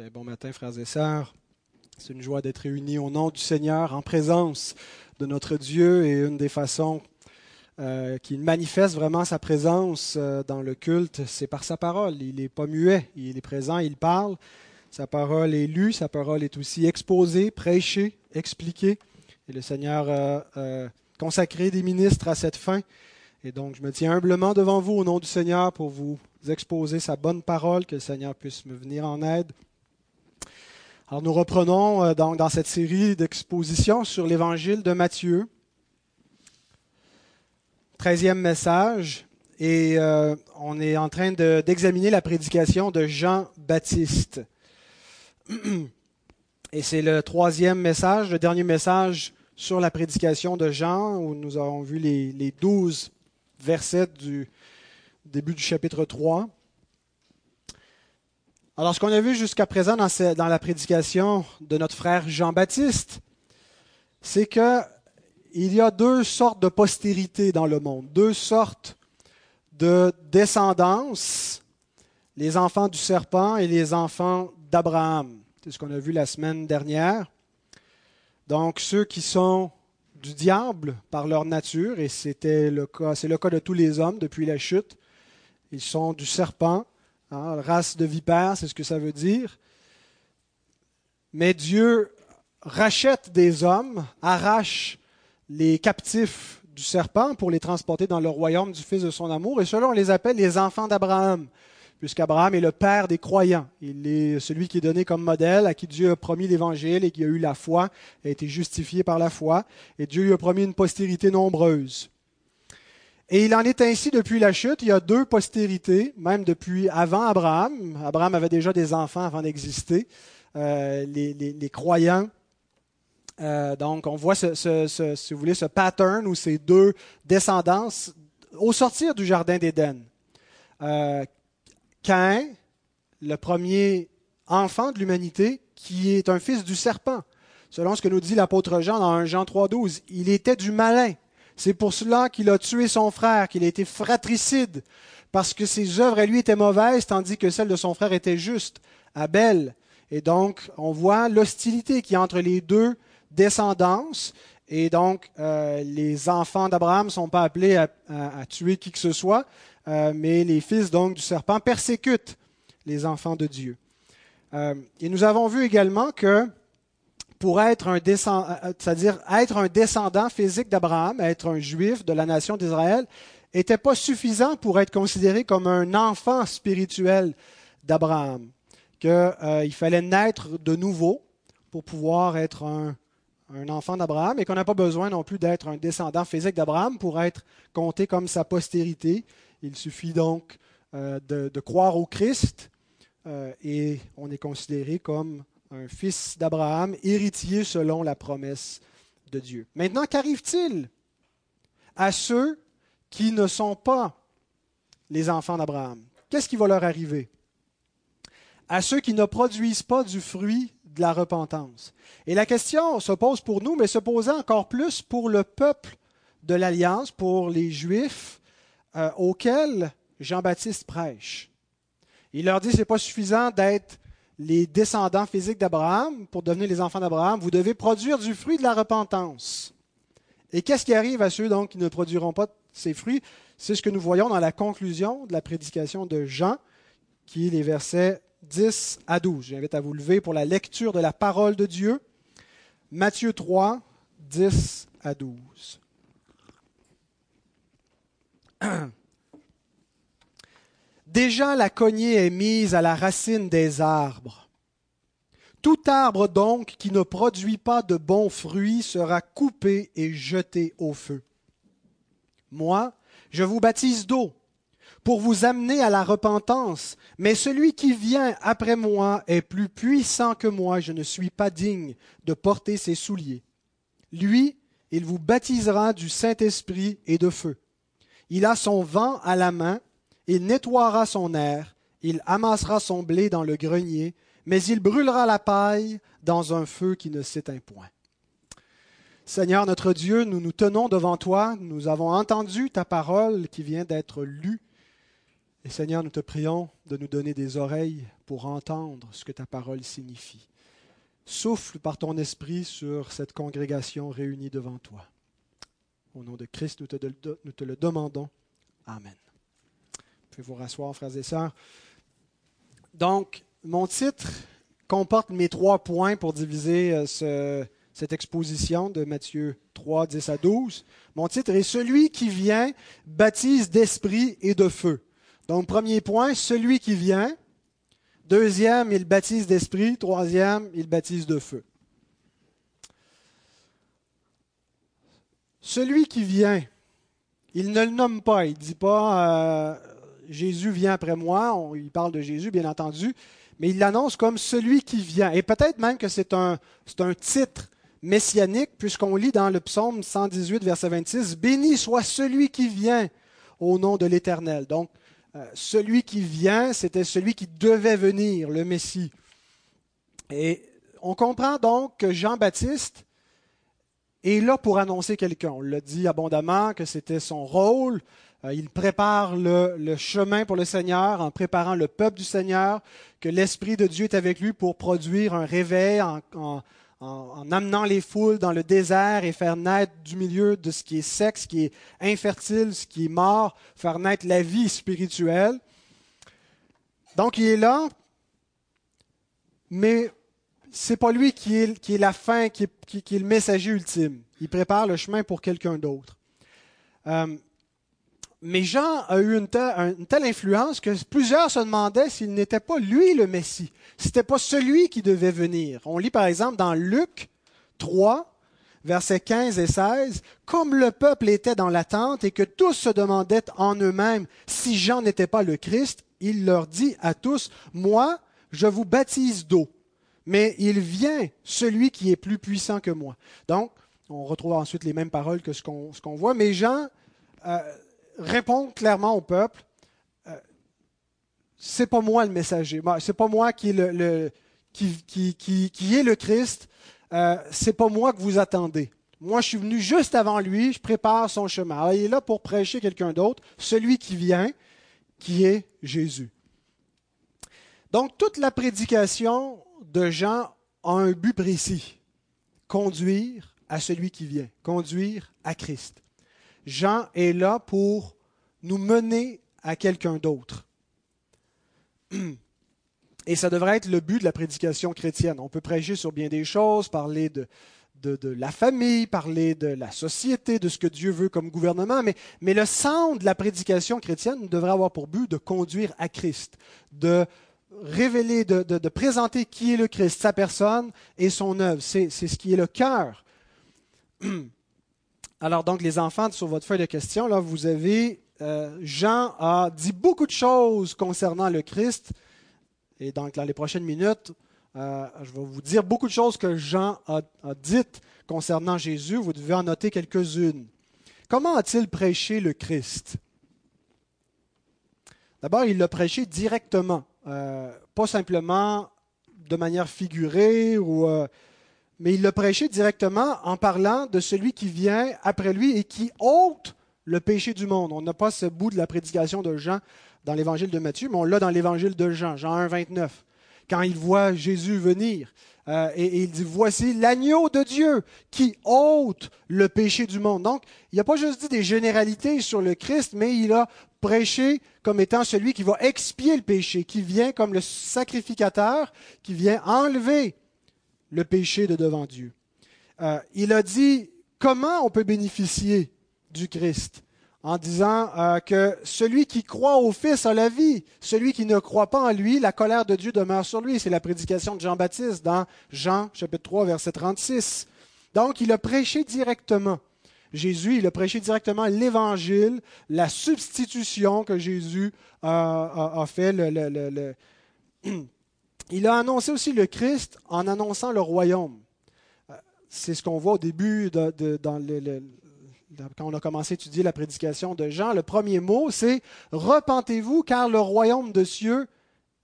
Ben, bon matin, frères et sœurs. C'est une joie d'être réunis au nom du Seigneur, en présence de notre Dieu. Et une des façons euh, qu'il manifeste vraiment sa présence euh, dans le culte, c'est par sa parole. Il n'est pas muet, il est présent, il parle. Sa parole est lue, sa parole est aussi exposée, prêchée, expliquée. Et le Seigneur a euh, consacré des ministres à cette fin. Et donc, je me tiens humblement devant vous au nom du Seigneur pour vous exposer sa bonne parole, que le Seigneur puisse me venir en aide. Alors nous reprenons euh, donc dans cette série d'expositions sur l'évangile de Matthieu. Treizième message. Et euh, on est en train d'examiner la prédication de Jean-Baptiste. Et c'est le troisième message, le dernier message sur la prédication de Jean, où nous avons vu les, les douze versets du début du chapitre 3. Alors, ce qu'on a vu jusqu'à présent dans, la prédication de notre frère Jean-Baptiste, c'est qu'il y a deux sortes de postérité dans le monde, deux sortes de descendance, les enfants du serpent et les enfants d'Abraham. C'est ce qu'on a vu la semaine dernière. Donc, ceux qui sont du diable par leur nature, et c'était le cas, c'est le cas de tous les hommes depuis la chute. Ils sont du serpent, Hein, race de vipères, c'est ce que ça veut dire. Mais Dieu rachète des hommes, arrache les captifs du serpent pour les transporter dans le royaume du Fils de son amour. Et cela, on les appelle les enfants d'Abraham, puisqu'Abraham est le père des croyants. Il est celui qui est donné comme modèle, à qui Dieu a promis l'Évangile et qui a eu la foi, a été justifié par la foi. Et Dieu lui a promis une postérité nombreuse. Et il en est ainsi depuis la chute. Il y a deux postérités, même depuis avant Abraham. Abraham avait déjà des enfants avant d'exister. Euh, les, croyants. Euh, donc, on voit, ce, si vous voulez, ce pattern où ces deux descendances au sortir du jardin d'Éden. Euh, Cain, le premier enfant de l'humanité, qui est un fils du serpent. Selon ce que nous dit l'apôtre Jean dans 1 Jean 3.12, il était du malin. C'est pour cela qu'il a tué son frère, qu'il a été fratricide, parce que ses œuvres à lui étaient mauvaises, tandis que celles de son frère étaient justes, Abel. Et donc, on voit l'hostilité qui entre les deux descendances. Et donc, euh, les enfants d'Abraham ne sont pas appelés à, tuer qui que ce soit, euh, mais les fils donc du serpent persécutent les enfants de Dieu. Euh, et nous avons vu également que pour être un descendant, euh, euh, c'est-à-dire être un descendant physique d'Abraham, être un juif de la nation d'Israël, n'était pas suffisant pour être considéré comme un enfant spirituel d'Abraham, qu'il euh, fallait naître de nouveau pour pouvoir être un, enfant d'Abraham et qu'on n'a pas besoin non plus d'être un descendant physique d'Abraham pour être compté comme sa postérité. Il suffit donc de, croire au Christ et on est considéré comme un fils d'Abraham, héritier selon la promesse de Dieu. Maintenant, qu'arrive-t-il à ceux qui ne sont pas les enfants d'Abraham? Qu'est-ce qui va leur arriver? À ceux qui ne produisent pas du fruit de la repentance. Et la question se pose pour nous, mais se posait encore plus pour le peuple de l'Alliance, pour les Juifs euh, auxquels Jean-Baptiste prêche. Il leur dit, ce n'est pas suffisant d'être les descendants physiques d'Abraham, pour devenir les enfants d'Abraham, vous devez produire du fruit de la repentance. Et qu'est-ce qui arrive à ceux donc qui ne produiront pas ces fruits? C'est ce que nous voyons dans la conclusion de la prédication de Jean, qui est les versets 10 à 12. J'invite à vous lever pour la lecture de la parole de Dieu. Matthieu 3, 10 à 12. Déjà la cognée est mise à la racine des arbres. Tout arbre donc qui ne produit pas de bons fruits sera coupé et jeté au feu. Moi, je vous baptise d'eau pour vous amener à la repentance, mais celui qui vient après moi est plus puissant que moi, je ne suis pas digne de porter ses souliers. Lui, il vous baptisera du Saint-Esprit et de feu. Il a son vent à la main, il nettoiera son air, il amassera son blé dans le grenier, mais il brûlera la paille dans un feu qui ne s'éteint point. Seigneur notre Dieu, nous nous tenons devant toi, nous avons entendu ta parole qui vient d'être lue, Et Seigneur, nous te prions de nous donner des oreilles pour entendre ce que ta parole signifie. Souffle par ton esprit sur cette congrégation réunie devant toi. Au nom de Christ, nous te, nous te le demandons. Amen. Vous pouvez vous rasseoir, frères et sœurs. Donc, mon titre comporte mes trois points pour diviser euh, ce, cette exposition de Matthieu 3, 10 à 12. Mon titre est Celui qui vient baptise d'esprit et de feu. Donc, premier point, celui qui vient. Deuxième, il baptise d'esprit. Troisième, il baptise de feu. Celui qui vient, il ne le nomme pas. Il ne dit pas euh, Jésus vient après moi. il parle de Jésus, bien entendu. Mais il l'annonce comme celui qui vient. Et peut-être même que c'est un, un titre messianique, puisqu'on lit dans le psaume 118, verset 26, Béni soit celui qui vient au nom de l'Éternel. Donc, euh, celui qui vient, c'était celui qui devait venir, le Messie. Et on comprend donc que Jean-Baptiste est là pour annoncer quelqu'un. On l'a dit abondamment que c'était son rôle. Euh, il prépare le, chemin pour le Seigneur en préparant le peuple du Seigneur, que l'Esprit de Dieu est avec lui pour produire un réveil en, en, amenant les foules dans le désert et faire naître du milieu de ce qui est sec, ce qui est infertile, ce qui est mort, faire naître la vie spirituelle. Donc il est là, mais c'est pas lui qui est, la fin, qui est, qui, le messager ultime. Il prépare le chemin pour quelqu'un d'autre. Euh, mais Jean a eu une telle, influence que plusieurs se demandaient s'il n'était pas lui le Messie. Ce n'était pas celui qui devait venir. On lit par exemple dans Luc 3, versets 15 et 16, Comme le peuple était dans l'attente et que tous se demandaient en eux-mêmes si Jean n'était pas le Christ, il leur dit à tous, Moi, je vous baptise d'eau mais il vient celui qui est plus puissant que moi. Donc, on retrouve ensuite les mêmes paroles que ce qu'on voit, mais Jean euh, répond clairement au peuple, euh, c'est pas moi le messager, c'est pas moi qui est le, qui, qui, est le Christ, euh, c'est pas moi que vous attendez. Moi, je suis venu juste avant lui, je prépare son chemin. Alors, il est là pour prêcher quelqu'un d'autre, celui qui vient, qui est Jésus. Donc, toute la prédication de Jean a un but précis, conduire à celui qui vient, conduire à Christ. Jean est là pour nous mener à quelqu'un d'autre. Et ça devrait être le but de la prédication chrétienne. On peut prêcher sur bien des choses, parler de, de, la famille, parler de la société, de ce que Dieu veut comme gouvernement, mais, le centre de la prédication chrétienne devrait avoir pour but de conduire à Christ, de révéler, de, présenter qui est le Christ, sa personne et son œuvre. C'est, ce qui est le cœur. Alors donc les enfants, sur votre feuille de questions, là, vous avez, euh, Jean a dit beaucoup de choses concernant le Christ. Et donc dans les prochaines minutes, euh, je vais vous dire beaucoup de choses que Jean a, a dites concernant Jésus. Vous devez en noter quelques-unes. Comment a-t-il prêché le Christ? D'abord, il l'a prêché directement. Euh, pas simplement de manière figurée, ou, euh, mais il l'a prêché directement en parlant de celui qui vient après lui et qui ôte le péché du monde. On n'a pas ce bout de la prédication de Jean dans l'évangile de Matthieu, mais on l'a dans l'évangile de Jean, Jean 1, 29, quand il voit Jésus venir. Euh, et, et, il dit, voici l'agneau de Dieu qui ôte le péché du monde. Donc, il n'a pas juste dit des généralités sur le Christ, mais il a prêché comme étant celui qui va expier le péché, qui vient comme le sacrificateur, qui vient enlever le péché de devant Dieu. Euh, il a dit comment on peut bénéficier du Christ? En disant euh, que celui qui croit au Fils a la vie, celui qui ne croit pas en lui, la colère de Dieu demeure sur lui. C'est la prédication de Jean-Baptiste dans Jean chapitre 3 verset 36. Donc il a prêché directement. Jésus, il a prêché directement l'Évangile, la substitution que Jésus a, fait. Il a annoncé aussi le Christ en annonçant le royaume. Euh, c'est ce qu'on voit au début, quand on a commencé à étudier la prédication de Jean. Le premier mot, c'est Repentez-vous, car le royaume de cieux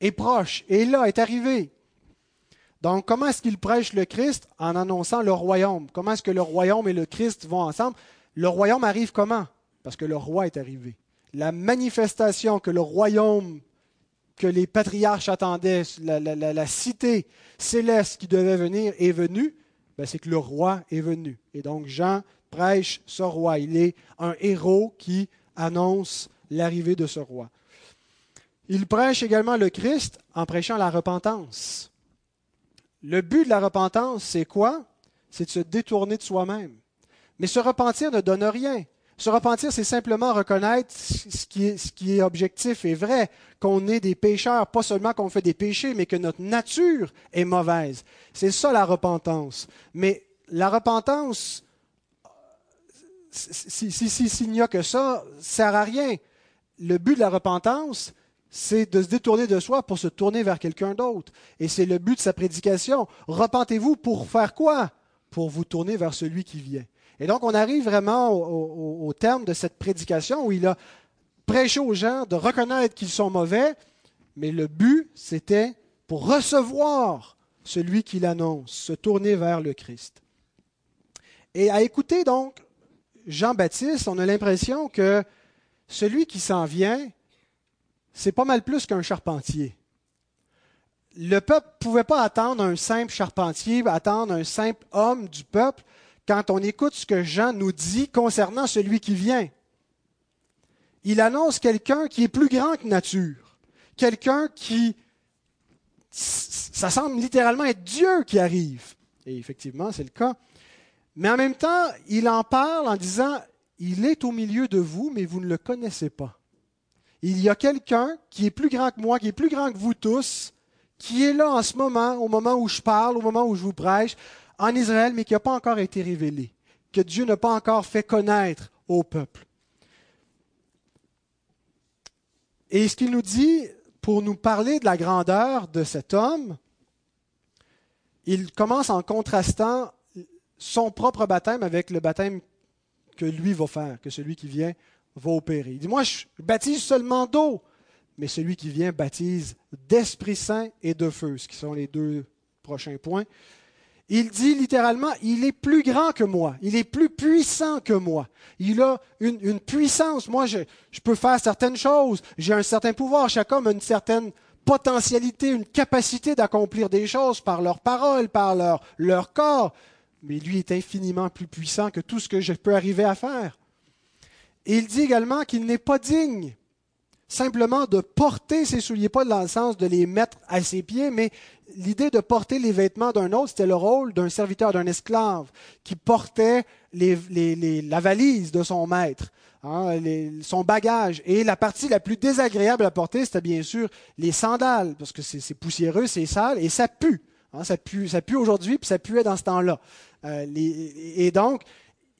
est proche, et là, est arrivé. Donc, comment est-ce qu'il prêche le Christ en annonçant le royaume? Comment est-ce que le royaume et le Christ vont ensemble? Le royaume arrive comment? Parce que le roi est arrivé. la manifestation que le royaume que les patriarches attendaient, la, cité céleste qui devait venir est venue, ben, c'est que le roi est venu. Et donc Jean prêche ce roi. Il est un héros qui annonce l'arrivée de ce roi. Il prêche également le Christ en prêchant la repentance. Le but de la repentance, c'est quoi? C'est de se détourner de soi-même. Mais se repentir ne donne rien. Se repentir, c'est simplement reconnaître ce qui, est, objectif et vrai, qu'on est des pécheurs, pas seulement qu'on fait des péchés, mais que notre nature est mauvaise. C'est ça la repentance. Mais la repentance, s'il si, si, n'y a que ça, ne sert à rien. Le but de la repentance, c'est de se détourner de soi pour se tourner vers quelqu'un d'autre. Et c'est le but de sa prédication. Repentez-vous pour faire quoi? Pour vous tourner vers celui qui vient. Et donc, on arrive vraiment au, terme de cette prédication où il a prêché aux gens de reconnaître qu'ils sont mauvais, mais le but, c'était pour recevoir celui qui l'annonce, se tourner vers le Christ. Et à écouter donc Jean-Baptiste, on a l'impression que celui qui s'en vient, c'est pas mal plus qu'un charpentier. Le peuple ne pouvait pas attendre un simple charpentier, attendre un simple homme du peuple quand on écoute ce que Jean nous dit concernant celui qui vient. Il annonce quelqu'un qui est plus grand que nature, quelqu'un qui, ça semble littéralement être Dieu qui arrive. Et effectivement, c'est le cas. Mais en même temps, il en parle en disant, il est au milieu de vous, mais vous ne le connaissez pas. Il y a quelqu'un qui est plus grand que moi, qui est plus grand que vous tous, qui est là en ce moment, au moment où je parle, au moment où je vous prêche, en Israël, mais qui n'a pas encore été révélé, que Dieu n'a pas encore fait connaître au peuple. Et ce qu'il nous dit, pour nous parler de la grandeur de cet homme, il commence en contrastant son propre baptême avec le baptême que lui va faire, que celui qui vient va. Il dit, moi, je baptise seulement d'eau, mais celui qui vient baptise d'Esprit Saint et de feu, ce qui sont les deux prochains points. Il dit littéralement, il est plus grand que moi, il est plus puissant que moi. Il a une, puissance. Moi, je, peux faire certaines choses, j'ai un certain pouvoir. Chaque homme a une certaine potentialité, une capacité d'accomplir des choses par leur parole, par leur corps. Mais lui est infiniment plus puissant que tout ce que je peux arriver à faire. Et il dit également qu'il n'est pas digne simplement de porter ses souliers, pas dans le sens de les mettre à ses pieds, mais l'idée de porter les vêtements d'un autre, c'était le rôle d'un serviteur, d'un esclave, qui portait la valise de son maître, hein, son bagage. Et la partie la plus désagréable à porter, c'était bien sûr les sandales, parce que c'est poussiéreux, c'est sale, et ça pue. Hein, ça pue, ça pue aujourd'hui, puis ça puait dans ce temps-là. Euh, et donc,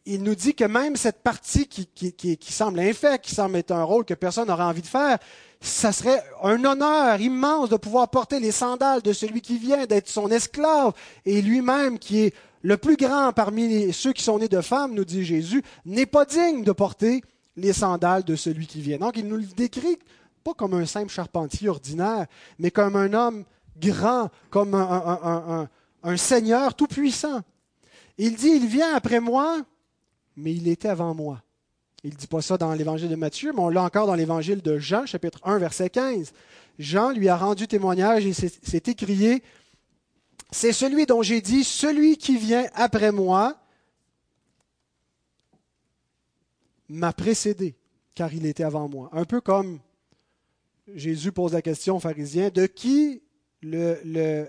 il nous dit que même cette partie qui, qui, semble infecte, qui semble être un rôle que personne n'aurait envie de faire, ça serait un honneur immense de pouvoir porter les sandales de celui qui vient, d'être son esclave, et lui-même qui est le plus grand parmi ceux qui sont nés de femmes, nous dit Jésus, n'est pas digne de porter les sandales de celui qui vient. Donc il nous le décrit pas comme un simple charpentier ordinaire, mais comme un homme grand, comme un, un Seigneur tout-puissant. Il dit, il vient après moi, mais il était avant moi. Il ne dit pas ça dans l'évangile de Matthieu, mais on l'a encore dans l'évangile de Jean, chapitre 1, verset 15. Jean lui a rendu témoignage et s'est écrié, c'est celui dont j'ai dit, celui qui vient après moi m'a précédé, car il était avant moi. Un peu comme Jésus pose la question aux pharisiens, de qui le, le,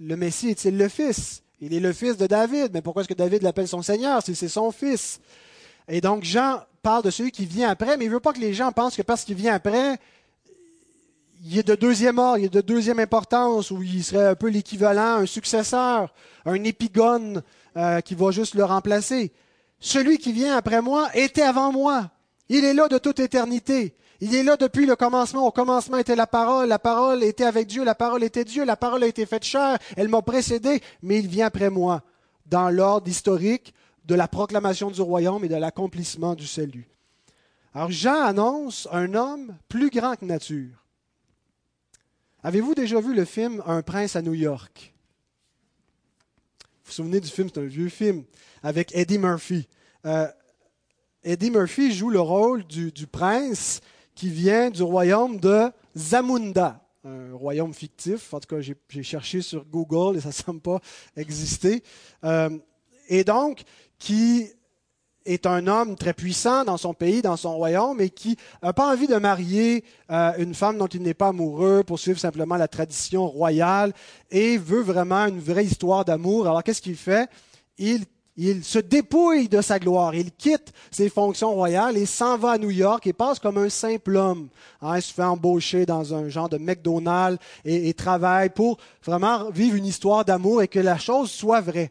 le Messie est-il le Fils? Il est le fils de David, mais pourquoi est-ce que David l'appelle son Seigneur si c'est son fils? Et donc Jean parle de celui qui vient après, mais il ne veut pas que les gens pensent que parce qu'il vient après, il est de deuxième ordre, il est de deuxième importance, ou il serait un peu l'équivalent, un successeur, un épigone euh, qui va juste le remplacer. Celui qui vient après moi était avant moi. Il est là de toute éternité. Il est là depuis le commencement. Au commencement était la parole, la parole était avec Dieu, la parole était Dieu, la parole a été faite chair, elle m'a précédé, mais il vient après moi, dans l'ordre historique de la proclamation du royaume et de l'accomplissement du salut. Alors Jean annonce un homme plus grand que nature. Avez-vous déjà vu le film Un prince à New York? Vous vous souvenez du film, c'est un vieux film, avec Eddie Murphy. Euh, Eddie Murphy joue le rôle du, du prince qui vient du royaume de Zamunda, un royaume fictif. En tout cas, j'ai cherché sur Google et ça ne semble pas exister. Euh, et donc, qui est un homme très puissant dans son pays, dans son royaume, et qui n'a pas envie de marier euh, une femme dont il n'est pas amoureux pour suivre simplement la tradition royale et veut vraiment une vraie histoire d'amour. Alors qu'est-ce qu'il fait? Il, il se dépouille de sa gloire, il quitte ses fonctions royales et s'en va à New York et passe comme un simple homme. Hein, il se fait embaucher dans un genre de McDonald's et, travaille pour vraiment vivre une histoire d'amour et que la chose soit vraie.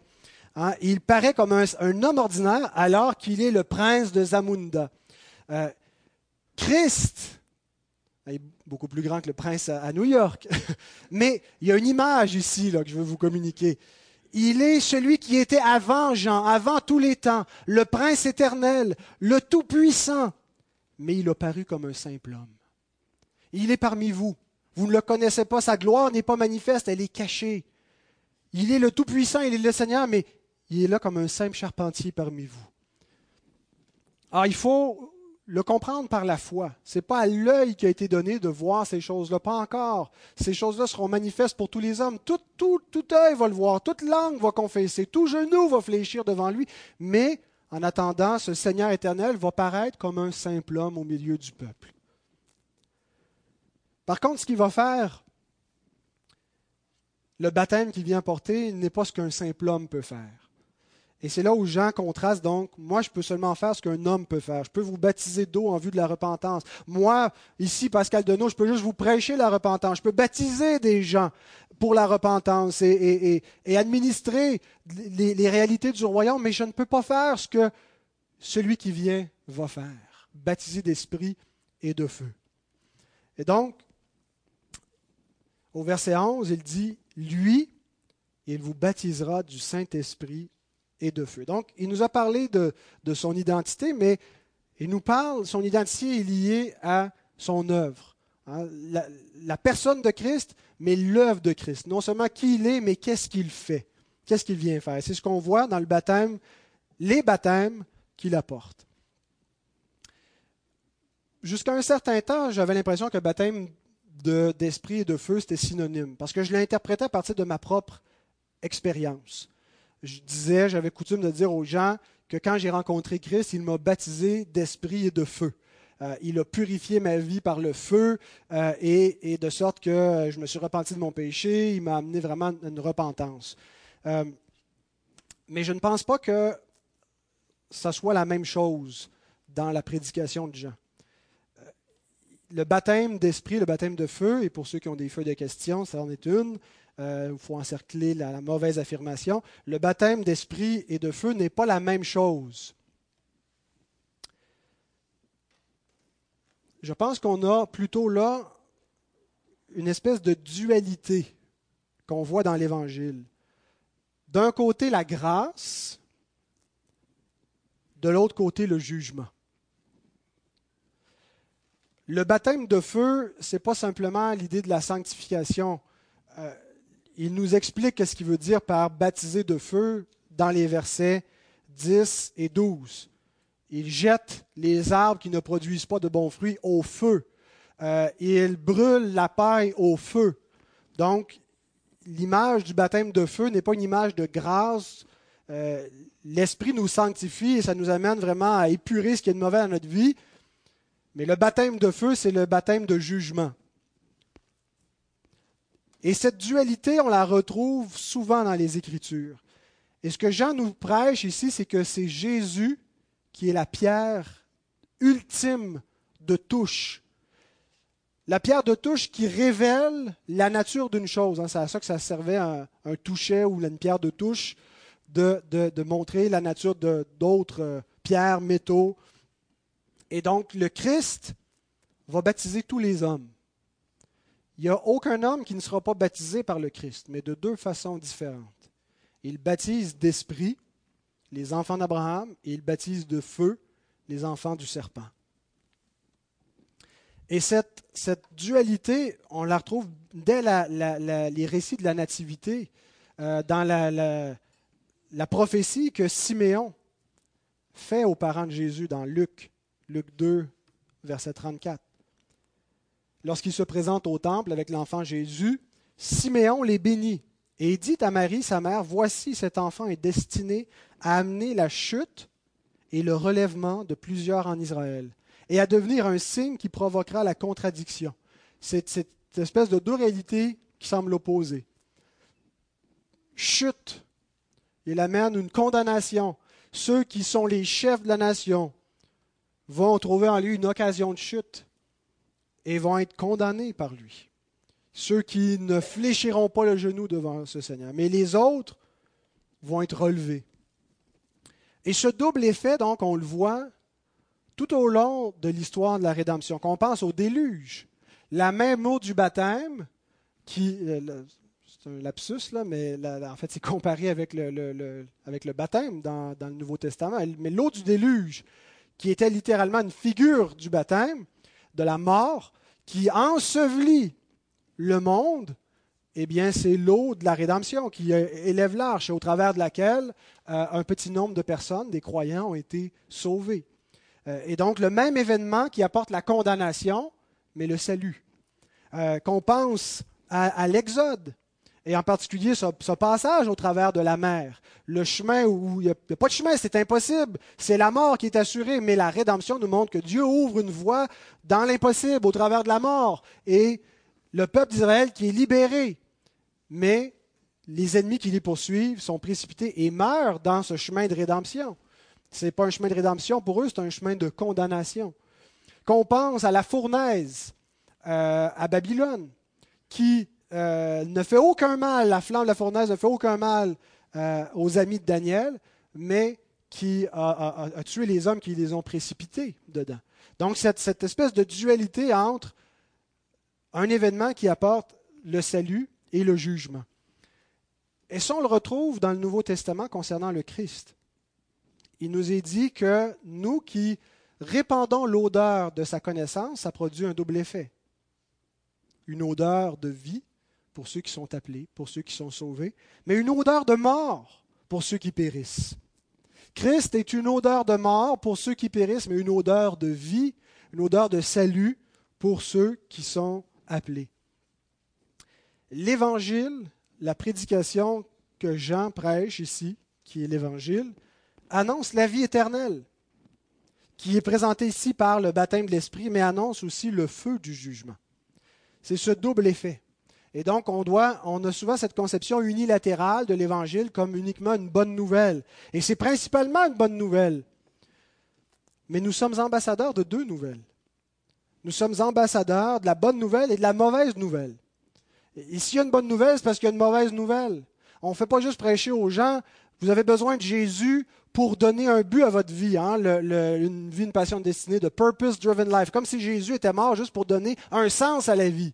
Hein, il paraît comme un, homme ordinaire alors qu'il est le prince de Zamunda. Euh, Christ est beaucoup plus grand que le prince à, New York, mais il y a une image ici que je veux vous communiquer. Il est celui qui était avant Jean, avant tous les temps, le prince éternel, le Tout-Puissant, mais il a paru comme un simple homme. Il est parmi vous. Vous ne le connaissez pas, sa gloire n'est pas manifeste, elle est cachée. Il est le Tout-Puissant, il est le Seigneur, mais il est là comme un simple charpentier parmi vous. Alors, il faut le comprendre par la foi. Ce n'est pas à l'œil qui a été donné de voir ces choses-là, pas encore. Ces choses-là seront manifestes pour tous les hommes. Tout, œil va le voir, toute langue va confesser, tout genou va fléchir devant lui. Mais, en attendant, ce Seigneur éternel va paraître comme un simple homme au milieu du peuple. Par contre, ce qu'il va faire, le baptême qu'il vient porter n'est pas ce qu'un simple homme peut faire. Et c'est là où Jean contraste donc, moi je peux seulement faire ce qu'un homme peut faire. Je peux vous baptiser d'eau en vue de la repentance. Moi, ici, Pascal Denot, je peux juste vous prêcher la repentance. Je peux baptiser des gens pour la repentance et, administrer les, les, réalités du royaume, mais je ne peux pas faire ce que celui qui vient va faire. Baptiser d'esprit et de feu. Et donc, au verset 11, il dit, lui, il vous baptisera du Saint-Esprit et de feu. Donc, il nous a parlé de, son identité, mais il nous parle, son identité est liée à son œuvre. Hein. la, personne de Christ, mais l'œuvre de Christ. Non seulement qui il est, mais qu'est-ce qu'il fait, qu'est-ce qu'il vient faire. C'est ce qu'on voit dans le baptême, les baptêmes qu'il apporte. Jusqu'à un certain temps, j'avais l'impression que baptême d'esprit et de feu, c'était synonyme, parce que je l'interprétais à partir de ma propre expérience je disais, j'avais coutume de dire aux gens que quand j'ai rencontré Christ, il m'a baptisé d'esprit et de feu. Euh, il a purifié ma vie par le feu euh, et, de sorte que je me suis repenti de mon péché. Il m'a amené vraiment une repentance. Euh, mais je ne pense pas que ça soit la même chose dans la prédication de Jean. Le baptême d'esprit, le baptême de feu, et pour ceux qui ont des feux de questions, ça en est une, euh, il faut encercler la, mauvaise affirmation. Le baptême d'esprit et de feu n'est pas la même chose. Je pense qu'on a plutôt là une espèce de dualité qu'on voit dans l'Évangile. D'un côté, la grâce, de l'autre côté, le jugement. Le baptême de feu, ce n'est pas simplement l'idée de la sanctification. Euh, il nous explique ce qu'il veut dire par baptiser de feu dans les versets 10 et 12. Il jette les arbres qui ne produisent pas de bons fruits au feu. Euh, il brûle la paille au feu. Donc, l'image du baptême de feu n'est pas une image de grâce. Euh, L'Esprit nous sanctifie et ça nous amène vraiment à épurer ce qui est de mauvais dans notre vie. Mais le baptême de feu, c'est le baptême de jugement. Et cette dualité, on la retrouve souvent dans les Écritures. Et ce que Jean nous prêche ici, c'est que c'est Jésus qui est la pierre ultime de touche. La pierre de touche qui révèle la nature d'une chose. Hein. C'est à ça que ça servait un, un toucher ou une pierre de touche, de, de montrer la nature d'autres euh, pierres, métaux. Et donc, le Christ va baptiser tous les hommes. Il n'y a aucun homme qui ne sera pas baptisé par le Christ, mais de deux façons différentes. Il baptise d'esprit les enfants d'Abraham et il baptise de feu les enfants du serpent. Et cette, dualité, on la retrouve dès les récits de la Nativité, euh, dans la, la prophétie que Siméon fait aux parents de Jésus dans Luc, Luc 2, verset 34. Lorsqu'il se présente au temple avec l'enfant Jésus, Siméon les bénit et dit à Marie, sa mère, Voici cet enfant est destiné à amener la chute et le relèvement de plusieurs en Israël, et à devenir un signe qui provoquera la contradiction. C'est cette espèce de deux réalités qui semblent l'opposer. Chute, il amène une condamnation. Ceux qui sont les chefs de la nation vont trouver en lui une occasion de chute et vont être condamnés par lui. Ceux qui ne fléchiront pas le genou devant ce Seigneur. Mais les autres vont être relevés. Et ce double effet, donc, on le voit tout au long de l'histoire de la rédemption. Qu'on pense au déluge, la même mot du baptême, qui, euh, c'est un lapsus, là, mais en fait, c'est comparé avec le, avec le baptême dans, dans, le Nouveau Testament. Mais l'eau du déluge, qui était littéralement une figure du baptême, de la mort, qui ensevelit le monde, eh bien, c'est l'eau de la rédemption qui élève l'arche, au travers de laquelle euh, un petit nombre de personnes, des croyants, ont été sauvés. Euh, et donc, le même événement qui apporte la condamnation, mais le salut. Euh, qu'on pense à, l'Exode, et en particulier ce, passage au travers de la mer. Le chemin où il n'y a, pas de chemin, c'est impossible. C'est la mort qui est assurée, mais la rédemption nous montre que Dieu ouvre une voie dans l'impossible, au travers de la mort. Et le peuple d'Israël qui est libéré mais les ennemis qui les poursuivent sont précipités et meurent dans ce chemin de rédemption. Ce n'est pas un chemin de rédemption pour eux, c'est un chemin de condamnation. Qu'on pense à la fournaise euh, à Babylone, qui euh, ne fait aucun mal, la flamme de la fournaise ne fait aucun mal euh, aux amis de Daniel, mais qui a, tué les hommes qui les ont précipités dedans. Donc cette espèce de dualité entre un événement qui apporte le salut et le jugement. Et ça, on le retrouve dans le Nouveau Testament concernant le Christ. Il nous est dit que nous qui répandons l'odeur de sa connaissance, ça produit un double effet. Une odeur de vie pour ceux qui sont appelés, pour ceux qui sont sauvés, mais une odeur de mort pour ceux qui périssent. Christ est une odeur de mort pour ceux qui périssent, mais une odeur de vie, une odeur de salut pour ceux qui sont appelés l'évangile, la prédication que Jean prêche ici, qui est l'évangile, annonce la vie éternelle, qui est présentée ici par le baptême de l'Esprit, mais annonce aussi le feu du jugement. C'est ce double effet. Et donc, on, doit, a souvent cette conception unilatérale de l'Évangile comme uniquement une bonne nouvelle. Et c'est principalement une bonne nouvelle. Mais nous sommes ambassadeurs de deux nouvelles. Nous sommes ambassadeurs de la bonne nouvelle et de la mauvaise nouvelle. Et s'il y a une bonne nouvelle, c'est parce qu'il y a une mauvaise nouvelle. On ne fait pas juste prêcher aux gens, vous avez besoin de Jésus pour donner un but à votre vie, hein, une vie, une passion, destinée, de purpose-driven life, comme si Jésus était mort juste pour donner un sens à la vie.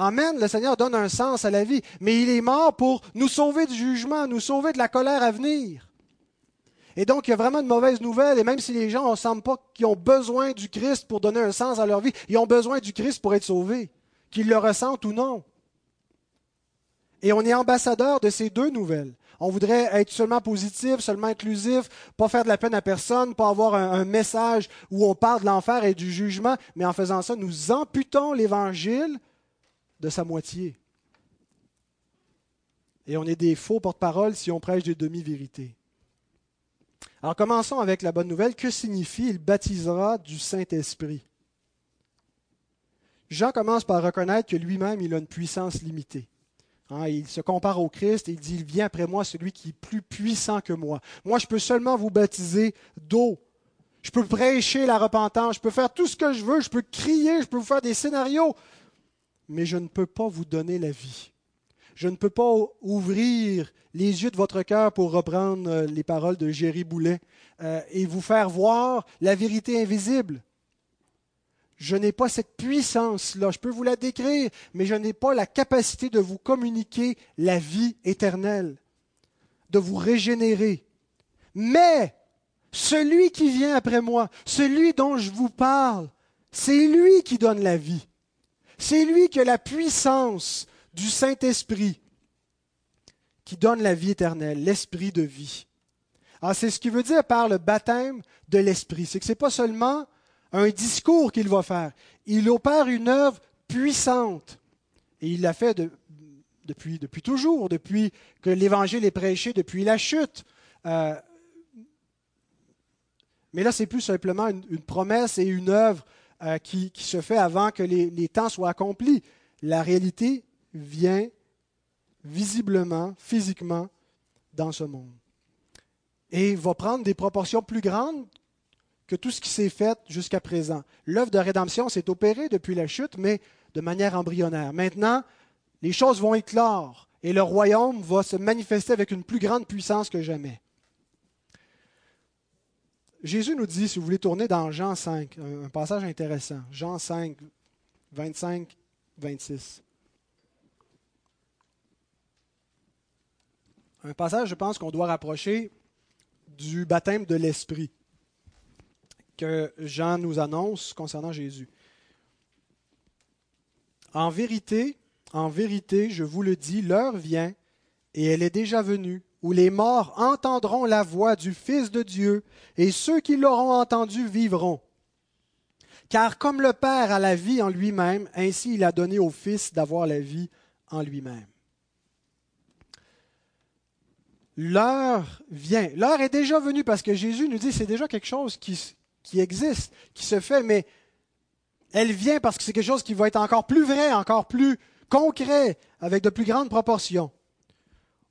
Amen, le Seigneur donne un sens à la vie, mais il est mort pour nous sauver du jugement, nous sauver de la colère à venir. Et donc, il y a vraiment une mauvaise nouvelle, et même si les gens ne semble pas qu'ils ont besoin du Christ pour donner un sens à leur vie, ils ont besoin du Christ pour être sauvés qu'ils le ressentent ou non. Et on est ambassadeur de ces deux nouvelles. On voudrait être seulement positif, seulement inclusif, pas faire de la peine à personne, pas avoir un, message où on parle de l'enfer et du jugement, mais en faisant ça, nous amputons l'Évangile de sa moitié. Et on est des faux porte-parole si on prêche des demi-vérités. Alors commençons avec la bonne nouvelle. Que signifie il baptisera du Saint-Esprit Jean commence par reconnaître que lui-même, il a une puissance limitée. Hein, il se compare au Christ et il dit, il vient après moi celui qui est plus puissant que moi. Moi, je peux seulement vous baptiser d'eau. Je peux prêcher la repentance, je peux faire tout ce que je veux, je peux crier, je peux vous faire des scénarios, mais je ne peux pas vous donner la vie. Je ne peux pas ouvrir les yeux de votre cœur pour reprendre euh, les paroles de Géry Boulet euh, et vous faire voir la vérité invisible. Je n'ai pas cette puissance-là. Je peux vous la décrire, mais je n'ai pas la capacité de vous communiquer la vie éternelle, de vous régénérer. Mais celui qui vient après moi, celui dont je vous parle, c'est lui qui donne la vie. C'est lui qui a la puissance du Saint-Esprit qui donne la vie éternelle, l'esprit de vie. Alors, c'est ce qui veut dire par le baptême de l'esprit. C'est que ce n'est pas seulement un discours qu'il va faire. Il opère une œuvre puissante. Et il l'a fait depuis, toujours, depuis que l'Évangile est prêché, depuis la chute. Euh, mais là, c'est plus simplement une, promesse et une œuvre euh, qui, se fait avant que les, les temps soient accomplis. La réalité vient visiblement, physiquement, dans ce monde. Et va prendre des proportions plus grandes que tout ce qui s'est fait jusqu'à présent. L'œuvre de rédemption s'est opérée depuis la chute, mais de manière embryonnaire. Maintenant, les choses vont éclore et le royaume va se manifester avec une plus grande puissance que jamais. Jésus nous dit, si vous voulez tourner dans Jean 5, un passage intéressant, Jean 5, 25, 26. Un passage, je pense, qu'on doit rapprocher du baptême de l'Esprit que Jean nous annonce concernant Jésus. En vérité, en vérité, je vous le dis, l'heure vient, et elle est déjà venue, où les morts entendront la voix du Fils de Dieu, et ceux qui l'auront entendu vivront. Car comme le Père a la vie en lui-même, ainsi il a donné au Fils d'avoir la vie en lui-même. L'heure vient. L'heure est déjà venue parce que Jésus nous dit c'est déjà quelque chose qui, qui existe, qui se fait, mais elle vient parce que c'est quelque chose qui va être encore plus vrai, encore plus concret, avec de plus grandes proportions.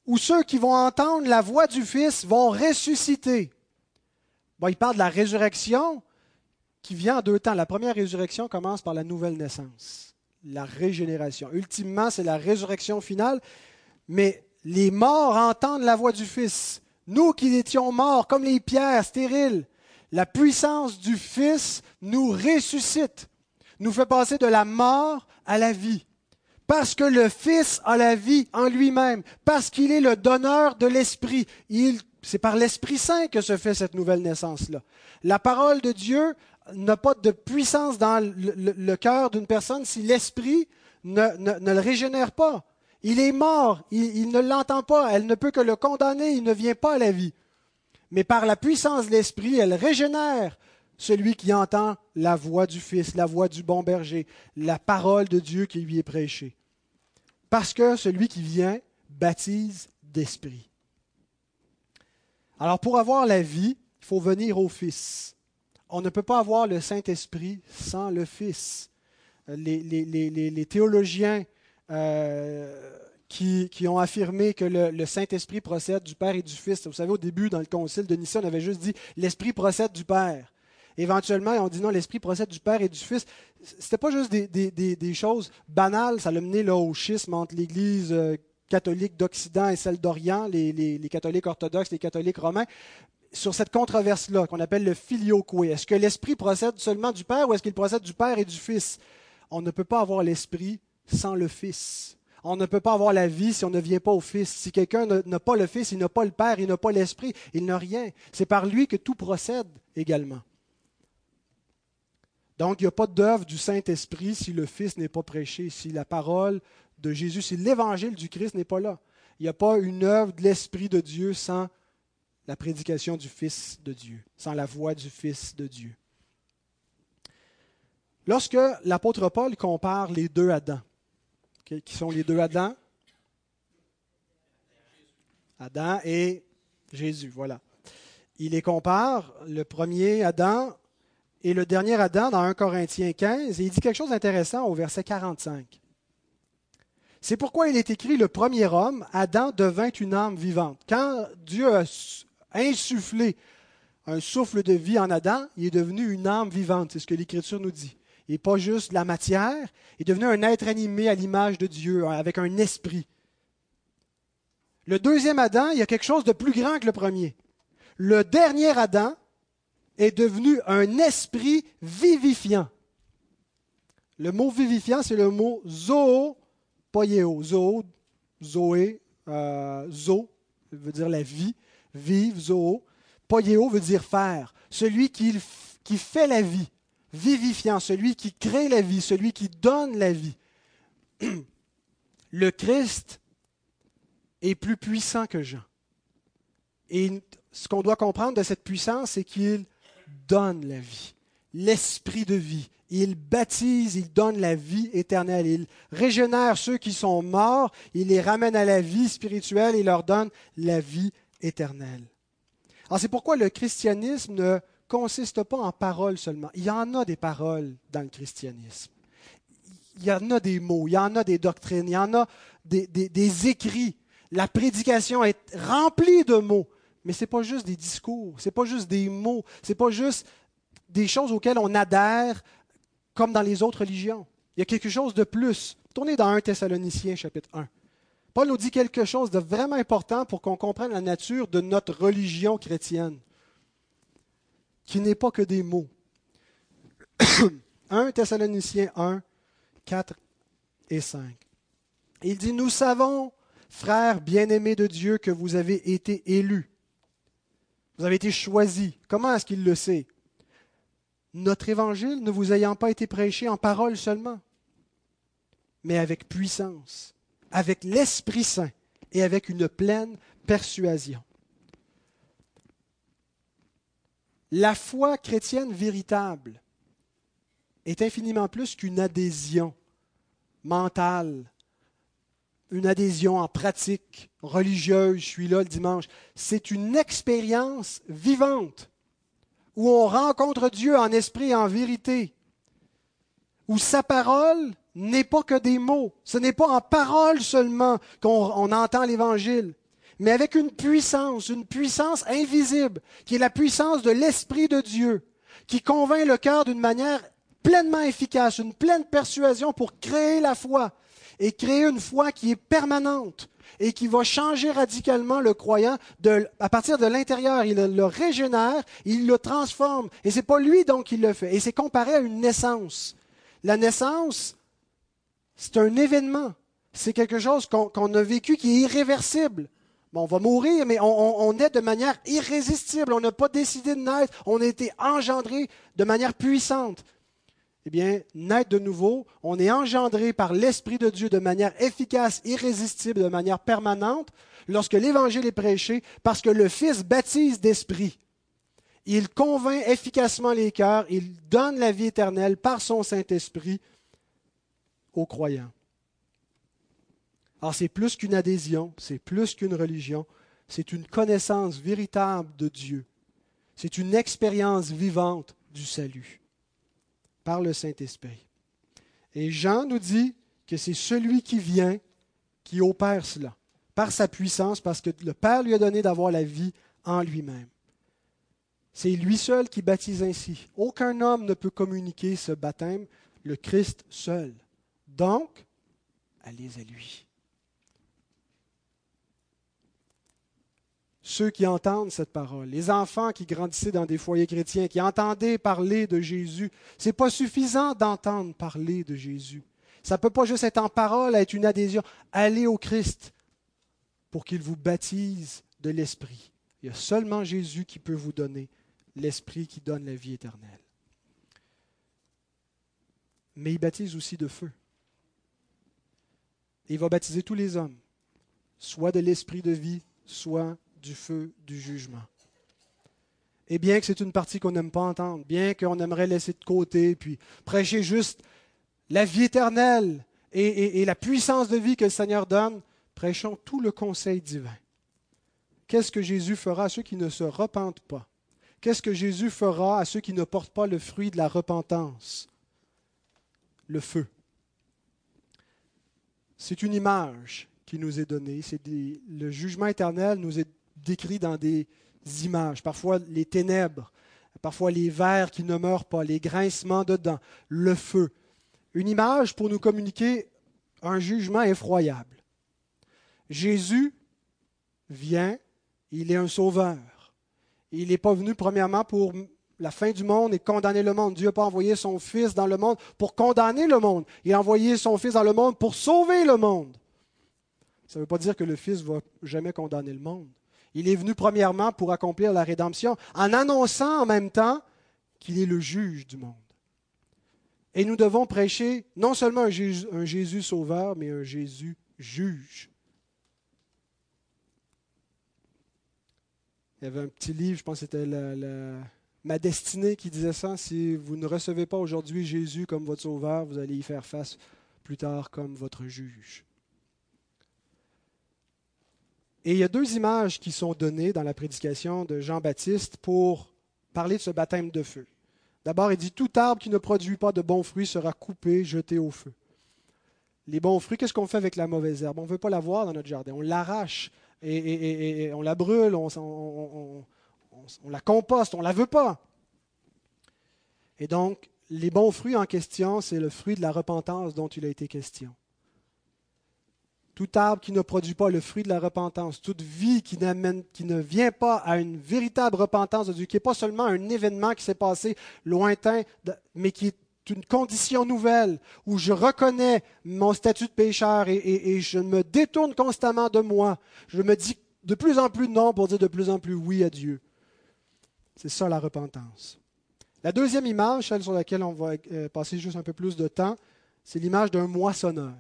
Où ceux qui vont entendre la voix du Fils vont ressusciter. Bon, il parle de la résurrection qui vient en deux temps. La première résurrection commence par la nouvelle naissance, la régénération. Ultimement, c'est la résurrection finale, mais les morts entendent la voix du Fils. Nous qui étions morts comme les pierres stériles, la puissance du Fils nous ressuscite, nous fait passer de la mort à la vie. Parce que le Fils a la vie en lui-même, parce qu'il est le donneur de l'Esprit. C'est par l'Esprit Saint que se fait cette nouvelle naissance-là. La parole de Dieu n'a pas de puissance dans le, cœur d'une personne si l'Esprit ne, le régénère pas. Il est mort, il ne l'entend pas, elle ne peut que le condamner, il ne vient pas à la vie mais par la puissance de l'Esprit, elle régénère celui qui entend la voix du Fils, la voix du bon berger, la parole de Dieu qui lui est prêchée. Parce que celui qui vient baptise d'Esprit. Alors pour avoir la vie, il faut venir au Fils. On ne peut pas avoir le Saint-Esprit sans le Fils. Les, les, théologiens euh, qui, ont affirmé que le, Saint-Esprit procède du Père et du Fils. Vous savez, au début, dans le concile de Nicée, on avait juste dit l'Esprit procède du Père. Éventuellement, on dit non, l'Esprit procède du Père et du Fils. C'était pas juste des, choses banales, ça l'a mené là, au schisme entre l'Église euh, catholique d'Occident et celle d'Orient, les, catholiques orthodoxes, les catholiques romains, sur cette controverse-là qu'on appelle le filioque. Est-ce que l'Esprit procède seulement du Père ou est-ce qu'il procède du Père et du Fils? On ne peut pas avoir l'Esprit sans le Fils. On ne peut pas avoir la vie si on ne vient pas au Fils. Si quelqu'un n'a pas le Fils, il n'a pas le Père, il n'a pas l'Esprit, il n'a rien. C'est par lui que tout procède également. Donc, il n'y a pas d'œuvre du Saint-Esprit si le Fils n'est pas prêché, si la parole de Jésus, si l'évangile du Christ n'est pas là. Il n'y a pas une œuvre de l'Esprit de Dieu sans la prédication du Fils de Dieu, sans la voix du Fils de Dieu. Lorsque l'apôtre Paul compare les deux Adams, qui sont les deux Adam Adam et Jésus, voilà. Il les compare, le premier Adam et le dernier Adam dans 1 Corinthiens 15, et il dit quelque chose d'intéressant au verset 45. C'est pourquoi il est écrit le premier homme, Adam devint une âme vivante. Quand Dieu a insufflé un souffle de vie en Adam, il est devenu une âme vivante, c'est ce que l'Écriture nous dit. Il n'est pas juste la matière, il est devenu un être animé à l'image de Dieu, avec un esprit. Le deuxième Adam, il y a quelque chose de plus grand que le premier. Le dernier Adam est devenu un esprit vivifiant. Le mot vivifiant, c'est le mot zoo, poieo. Zo, zoé, euh, zo, veut dire la vie, vive, zoo. Poieo veut dire faire. Celui qui, qui fait la vie vivifiant, celui qui crée la vie, celui qui donne la vie. Le Christ est plus puissant que Jean. Et ce qu'on doit comprendre de cette puissance, c'est qu'il donne la vie. l'esprit de vie. Il baptise, il donne la vie éternelle. Il régénère ceux qui sont morts, il les ramène à la vie spirituelle et leur donne la vie éternelle. Alors c'est pourquoi le christianisme ne consiste pas en paroles seulement. Il y en a des paroles dans le christianisme. Il y en a des mots, il y en a des doctrines, il y en a des, des écrits. La prédication est remplie de mots. Mais ce n'est pas juste des discours, ce n'est pas juste des mots, ce n'est pas juste des choses auxquelles on adhère comme dans les autres religions. Il y a quelque chose de plus. Tournez dans 1 Thessaloniciens chapitre 1. Paul nous dit quelque chose de vraiment important pour qu'on comprenne la nature de notre religion chrétienne, qui n'est pas que des mots. 1 Thessaloniciens 1, 4 et 5. Il dit, nous savons, frères bien-aimés de Dieu, que vous avez été élus. Vous avez été choisis. Comment est-ce qu'il le sait? Notre évangile ne vous ayant pas été prêché en parole seulement, mais avec puissance, avec l'Esprit Saint et avec une pleine persuasion. La foi chrétienne véritable est infiniment plus qu'une adhésion mentale, une adhésion en pratique religieuse, je suis là le dimanche. C'est une expérience vivante où on rencontre Dieu en esprit et en vérité, où sa parole n'est pas que des mots, ce n'est pas en parole seulement qu'on entend l'Évangile, mais avec une puissance, une puissance invisible, qui est la puissance de l'Esprit de Dieu, qui convainc le cœur d'une manière pleinement efficace, une pleine persuasion pour créer la foi, et créer une foi qui est permanente, et qui va changer radicalement le croyant à partir de l'intérieur. Il le régénère, il le transforme. Et ce n'est pas lui donc qui le fait. Et c'est comparé à une naissance. La naissance, c'est un événement. C'est quelque chose qu'on a vécu qui est irréversible. Bon, on va mourir, mais on, on, est de manière irrésistible. On n'a pas décidé de naître. On a été engendré de manière puissante eh bien, naître de nouveau, on est engendré par l'Esprit de Dieu de manière efficace, irrésistible, de manière permanente, lorsque l'Évangile est prêché, parce que le Fils baptise d'Esprit. Il convainc efficacement les cœurs, il donne la vie éternelle par son Saint-Esprit aux croyants. Alors c'est plus qu'une adhésion, c'est plus qu'une religion, c'est une connaissance véritable de Dieu. C'est une expérience vivante du salut par le Saint-Esprit. Et Jean nous dit que c'est celui qui vient qui opère cela, par sa puissance, parce que le Père lui a donné d'avoir la vie en lui-même. C'est lui seul qui baptise ainsi. Aucun homme ne peut communiquer ce baptême, le Christ seul. Donc, allez à lui. Ceux qui entendent cette parole, les enfants qui grandissaient dans des foyers chrétiens, qui entendaient parler de Jésus. Ce n'est pas suffisant d'entendre parler de Jésus. Ça ne peut pas juste être en parole, être une adhésion. Allez au Christ pour qu'il vous baptise de l'Esprit. Il y a seulement Jésus qui peut vous donner l'Esprit qui donne la vie éternelle. Mais il baptise aussi de feu. il va baptiser tous les hommes, soit de l'Esprit de vie, soit du feu du jugement. Et bien que c'est une partie qu'on n'aime pas entendre, bien qu'on aimerait laisser de côté, puis prêcher juste la vie éternelle et, la puissance de vie que le Seigneur donne, prêchons tout le conseil divin. Qu'est-ce que Jésus fera à ceux qui ne se repentent pas? Qu'est-ce que Jésus fera à ceux qui ne portent pas le fruit de la repentance? Le feu. C'est une image qui nous est donnée. C'est le jugement éternel nous est décrit dans des images, parfois les ténèbres, parfois les vers qui ne meurent pas, les grincements dedans, le feu. Une image pour nous communiquer un jugement effroyable. Jésus vient, il est un sauveur. Il n'est pas venu premièrement pour la fin du monde et condamner le monde. Dieu n'a pas envoyé son Fils dans le monde pour condamner le monde. Il a envoyé son Fils dans le monde pour sauver le monde. Ça ne veut pas dire que le Fils va jamais condamner le monde. Il est venu premièrement pour accomplir la rédemption, en annonçant en même temps qu'il est le juge du monde. Et nous devons prêcher non seulement un Jésus, sauveur, mais un Jésus juge. Il y avait un petit livre, je pense que c'était ma destinée qui disait ça. Si vous ne recevez pas aujourd'hui Jésus comme votre sauveur, vous allez y faire face plus tard comme votre juge. Et il y a deux images qui sont données dans la prédication de Jean-Baptiste pour parler de ce baptême de feu. D'abord, il dit Tout arbre qui ne produit pas de bons fruits sera coupé, jeté au feu. Les bons fruits, qu'est-ce qu'on fait avec la mauvaise herbe? On ne veut pas la voir dans notre jardin. On l'arrache et, on la brûle, on, on, la composte, on ne la veut pas. Et donc, les bons fruits en question, c'est le fruit de la repentance dont il a été question. Tout arbre qui ne produit pas le fruit de la repentance, toute vie qui, ne vient pas à une véritable repentance de Dieu, qui n'est pas seulement un événement qui s'est passé lointain, mais qui est une condition nouvelle où je reconnais mon statut de pécheur et, et, je me détourne constamment de moi. Je me dis de plus en plus non pour dire de plus en plus oui à Dieu. C'est ça la repentance. La deuxième image, celle sur laquelle on va euh, passer juste un peu plus de temps, c'est l'image d'un moissonneur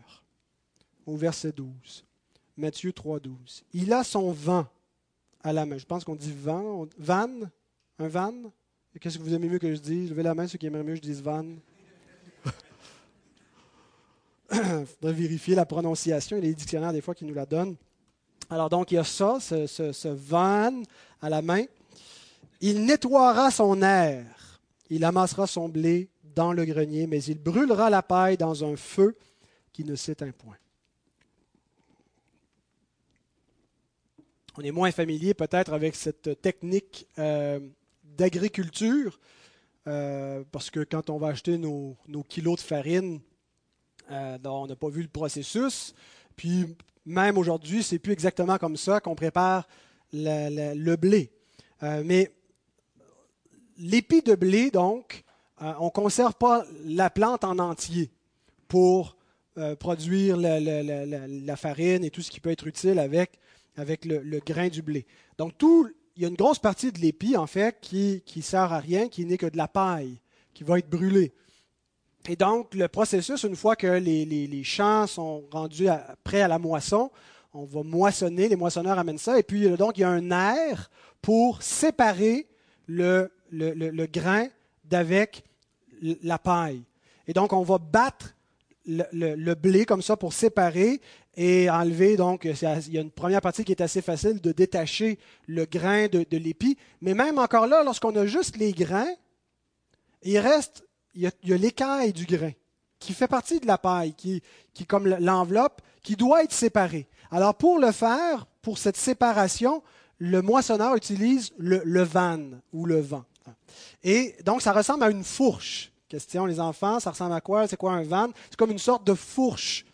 au verset 12. Matthieu 3, 12. Il a son vent à la main. Je pense qu'on dit vent, van, un van. Qu'est-ce que vous aimez mieux que je dise? Levez la main ceux qui aimeraient mieux que je dise van. Il faudrait vérifier la prononciation. Il des dictionnaires des fois qui nous la donnent. Alors donc, il y a ça, ce, ce, van à la main. Il nettoiera son air. Il amassera son blé dans le grenier, mais il brûlera la paille dans un feu qui ne s'éteint point. On est moins familier peut-être avec cette technique euh, d'agriculture, euh, parce que quand on va acheter nos, kilos de farine, euh, on n'a pas vu le processus. Puis même aujourd'hui, c'est plus exactement comme ça qu'on prépare le blé. Mais l'épi de blé, donc, on ne conserve pas la plante en entier pour produire la, farine et tout ce qui peut être utile avec, avec le, grain du blé. Donc, tout, il y a une grosse partie de l'épi, en fait, qui ne sert à rien, qui n'est que de la paille, qui va être brûlée. Et donc, le processus, une fois que les, champs sont rendus prêts à la moisson, on va moissonner, les moissonneurs amènent ça, et puis euh, donc il y a un air pour séparer le, grain d'avec la paille. Et donc, on va battre le, blé comme ça pour séparer et enlever. Donc, il y a une première partie qui est assez facile de détacher le grain de, l'épi. Mais même encore là, lorsqu'on a juste les grains, il reste il y a, l'écaille du grain qui fait partie de la paille, qui, qui comme l'enveloppe, qui doit être séparée. Alors pour le faire, pour cette séparation, le moissonneur utilise le, le van ou le vent. Et donc ça ressemble à une fourche. Question les enfants, ça ressemble à quoi? C'est quoi un van? C'est comme une sorte de fourche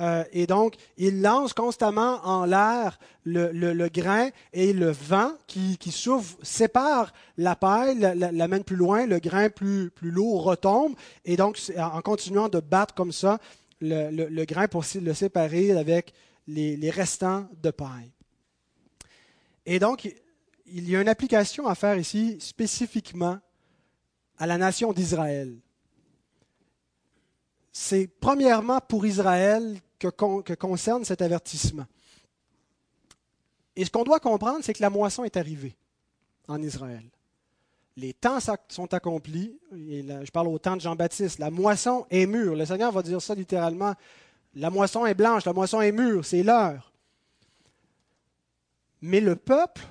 euh, et donc, il lance constamment en l'air le, grain et le vent qui, qui souffle sépare la paille, l'amène plus loin, le grain plus, plus lourd retombe. Et donc, en continuant de battre comme ça, le, grain pour le séparer avec les, les restants de paille. Et donc, il y a une application à faire ici spécifiquement à la nation d'Israël c'est premièrement pour Israël que, concerne cet avertissement. Et ce qu'on doit comprendre, c'est que la moisson est arrivée en Israël. Les temps sont accomplis. Je parle au temps de Jean-Baptiste. La moisson est mûre. Le Seigneur va dire ça littéralement. La moisson est blanche, la moisson est mûre, c'est l'heure. Mais le peuple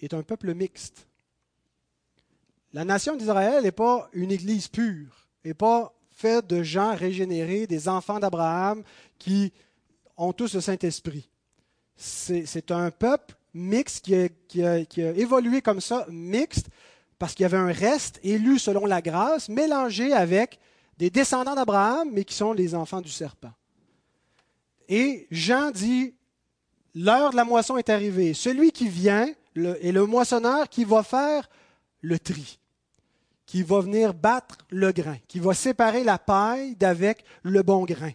est un peuple mixte. La nation d'Israël n'est pas une église pure, n'est pas fait de gens régénérés, des enfants d'Abraham qui ont tous le Saint-Esprit. C'est un peuple mixte qui a, évolué comme ça, mixte, parce qu'il y avait un reste élu selon la grâce, mélangé avec des descendants d'Abraham, mais qui sont les enfants du serpent. Et Jean dit, l'heure de la moisson est arrivée. Celui qui vient est le moissonneur qui va faire le tri qui va venir battre le grain, qui va séparer la paille d'avec le bon grain.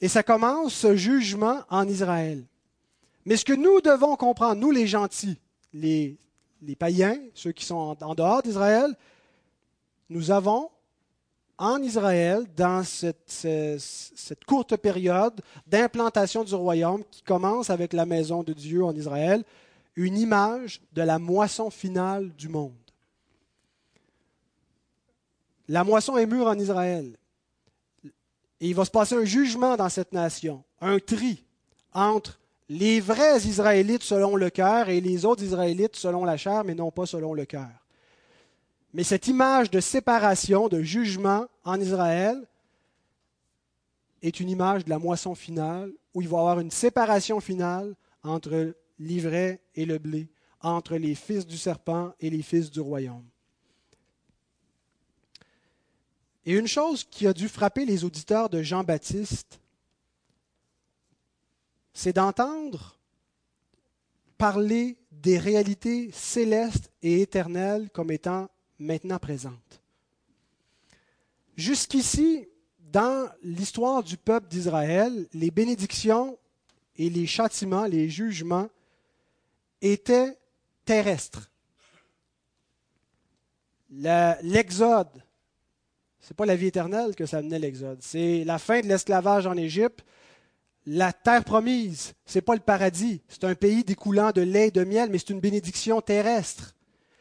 Et ça commence ce jugement en Israël. Mais ce que nous devons comprendre, nous les gentils, les, païens, ceux qui sont en, dehors d'Israël, nous avons en Israël, dans cette courte période d'implantation du royaume qui commence avec la maison de Dieu en Israël, une image de la moisson finale du monde. La moisson est mûre en Israël. Et il va se passer un jugement dans cette nation, un tri entre les vrais Israélites selon le cœur et les autres Israélites selon la chair, mais non pas selon le cœur. Mais cette image de séparation, de jugement en Israël, est une image de la moisson finale, où il va y avoir une séparation finale entre l'ivraie et le blé, entre les fils du serpent et les fils du royaume. Et une chose qui a dû frapper les auditeurs de Jean-Baptiste, c'est d'entendre parler des réalités célestes et éternelles comme étant maintenant présentes. Jusqu'ici, dans l'histoire du peuple d'Israël, les bénédictions et les châtiments, les jugements étaient terrestres. L'exode, n'est pas la vie éternelle que ça menait l'exode, c'est la fin de l'esclavage en Égypte, la terre promise, ce n'est pas le paradis, c'est un pays découlant de lait et de miel, mais c'est une bénédiction terrestre.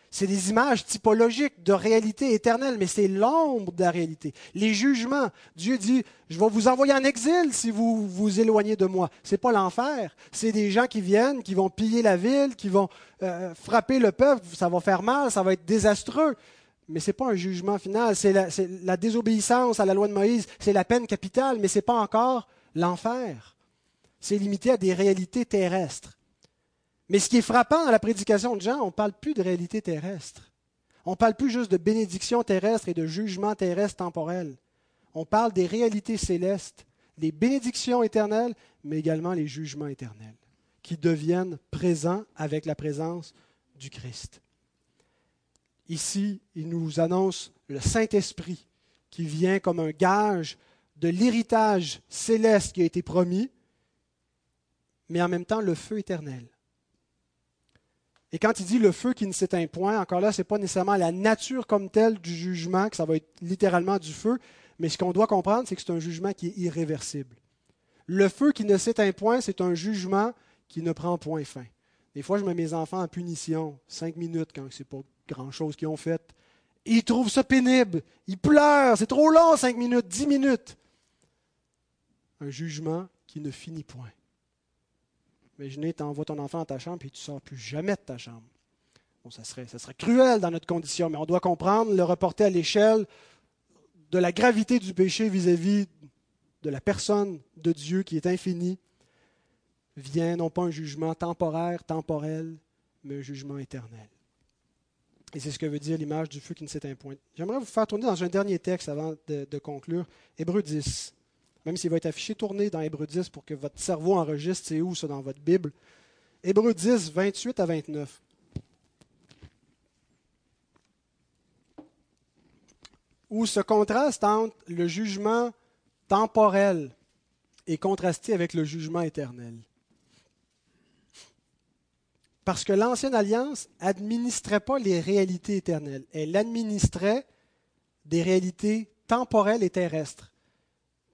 C'est des images typologiques de réalité éternelle, mais c'est l'ombre de la réalité. Les jugements, Dieu dit, je vais vous envoyer en exil si vous vous éloignez de moi. Ce n'est pas l'enfer. C'est des gens qui viennent, qui vont piller la ville, qui vont euh, frapper le peuple. Ça va faire mal, ça va être désastreux. Mais ce n'est pas un jugement final. C'est la, désobéissance à la loi de Moïse. C'est la peine capitale, mais ce n'est pas encore l'enfer. C'est limité à des réalités terrestres. Mais ce qui est frappant dans la prédication de Jean, on ne parle plus de réalité terrestre. On ne parle plus juste de bénédiction terrestre et de jugement terrestre temporel. On parle des réalités célestes, les bénédictions éternelles, mais également les jugements éternels, qui deviennent présents avec la présence du Christ. Ici, il nous annonce le Saint-Esprit qui vient comme un gage de l'héritage céleste qui a été promis, mais en même temps le feu éternel. Et quand il dit le feu qui ne s'éteint point, encore là, ce n'est pas nécessairement la nature comme telle du jugement, que ça va être littéralement du feu, mais ce qu'on doit comprendre, c'est que c'est un jugement qui est irréversible. Le feu qui ne s'éteint point, c'est un jugement qui ne prend point fin. Des fois, je mets mes enfants en punition, cinq minutes, quand c'est pas grand-chose qu'ils ont fait. ils trouvent ça pénible. Ils pleurent. C'est trop long, cinq minutes, dix minutes. Un jugement qui ne finit point. Imaginez, tu envoies ton enfant dans ta chambre et tu ne sors plus jamais de ta chambre. Bon, ça, serait, ça serait cruel dans notre condition, mais on doit comprendre, le reporter à l'échelle de la gravité du péché vis-à-vis de la personne de Dieu qui est infinie, vient non pas un jugement temporaire, temporel, mais un jugement éternel. Et c'est ce que veut dire l'image du feu qui ne s'éteint point. J'aimerais vous faire tourner dans un dernier texte avant de, conclure, Hébreu 10 même s'il va être affiché, tourné dans Hébreu 10 pour que votre cerveau enregistre c'est où ça dans votre Bible. Hébreu 10, 28 à 29. Où ce contraste entre le jugement temporel est contrasté avec le jugement éternel. Parce que l'ancienne alliance administrait pas les réalités éternelles, elle administrait des réalités temporelles et terrestres